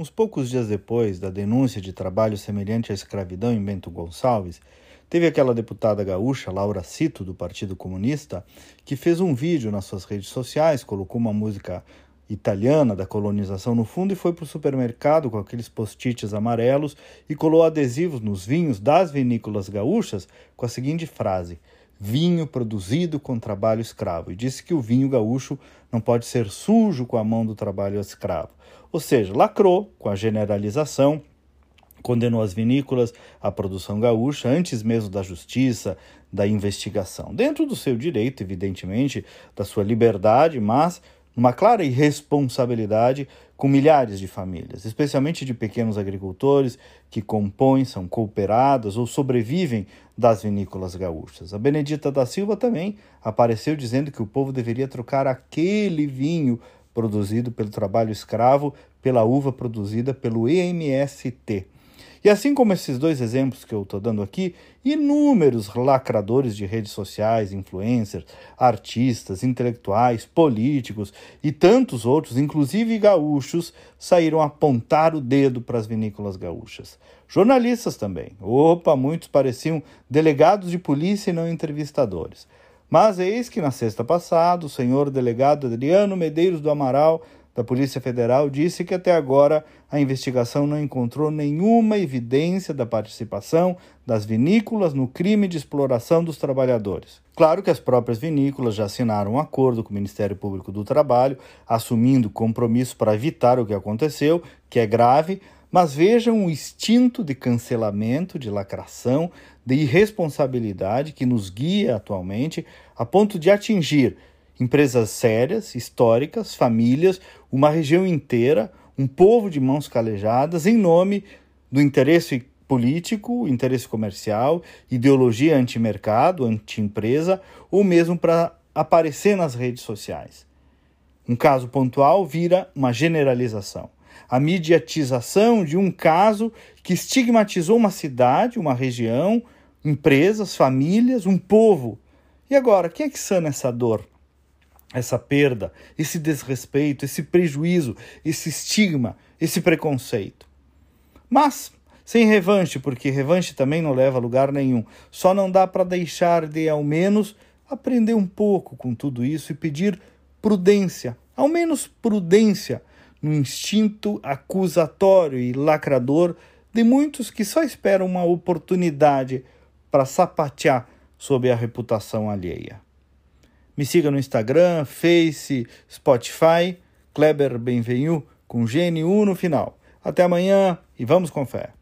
uns poucos dias depois da denúncia de trabalho semelhante à escravidão em Bento Gonçalves, teve aquela deputada gaúcha, Laura Cito, do Partido Comunista, que fez um vídeo nas suas redes sociais, colocou uma música italiana da colonização no fundo e foi para o supermercado com aqueles post-its amarelos e colou adesivos nos vinhos das vinícolas gaúchas com a seguinte frase: vinho produzido com trabalho escravo. E disse que o vinho gaúcho não pode ser sujo com a mão do trabalho escravo. Ou seja, lacrou com a generalização condenou as vinícolas à produção gaúcha antes mesmo da justiça, da investigação. Dentro do seu direito, evidentemente, da sua liberdade, mas uma clara irresponsabilidade com milhares de famílias, especialmente de pequenos agricultores que compõem, são cooperadas ou sobrevivem das vinícolas gaúchas. A Benedita da Silva também apareceu dizendo que o povo deveria trocar aquele vinho produzido pelo trabalho escravo pela uva produzida pelo EMST. E assim como esses dois exemplos que eu estou dando aqui, inúmeros lacradores de redes sociais, influencers, artistas, intelectuais, políticos e tantos outros, inclusive gaúchos, saíram apontar o dedo para as vinícolas gaúchas. Jornalistas também. Opa, muitos pareciam delegados de polícia e não entrevistadores. Mas eis que na sexta passada, o senhor delegado Adriano Medeiros do Amaral da Polícia Federal disse que até agora a investigação não encontrou nenhuma evidência da participação das vinícolas no crime de exploração dos trabalhadores. Claro que as próprias vinícolas já assinaram um acordo com o Ministério Público do Trabalho, assumindo compromisso para evitar o que aconteceu, que é grave, mas vejam o instinto de cancelamento, de lacração, de irresponsabilidade que nos guia atualmente a ponto de atingir empresas sérias, históricas, famílias, uma região inteira, um povo de mãos calejadas em nome do interesse político, interesse comercial, ideologia anti-mercado, anti-empresa, ou mesmo para aparecer nas redes sociais. Um caso pontual vira uma generalização. A mediatização de um caso que estigmatizou uma cidade, uma região, empresas, famílias, um povo. E agora, quem é que sana essa dor? Essa perda, esse desrespeito, esse prejuízo, esse estigma, esse preconceito. Mas sem revanche, porque revanche também não leva a lugar nenhum. Só não dá para deixar de, ao menos, aprender um pouco com tudo isso e pedir prudência, ao menos prudência no instinto acusatório e lacrador de muitos que só esperam uma oportunidade para sapatear sob a reputação alheia. Me siga no Instagram, Face, Spotify, Kleber Benvenu com GNU no final. Até amanhã e vamos com fé.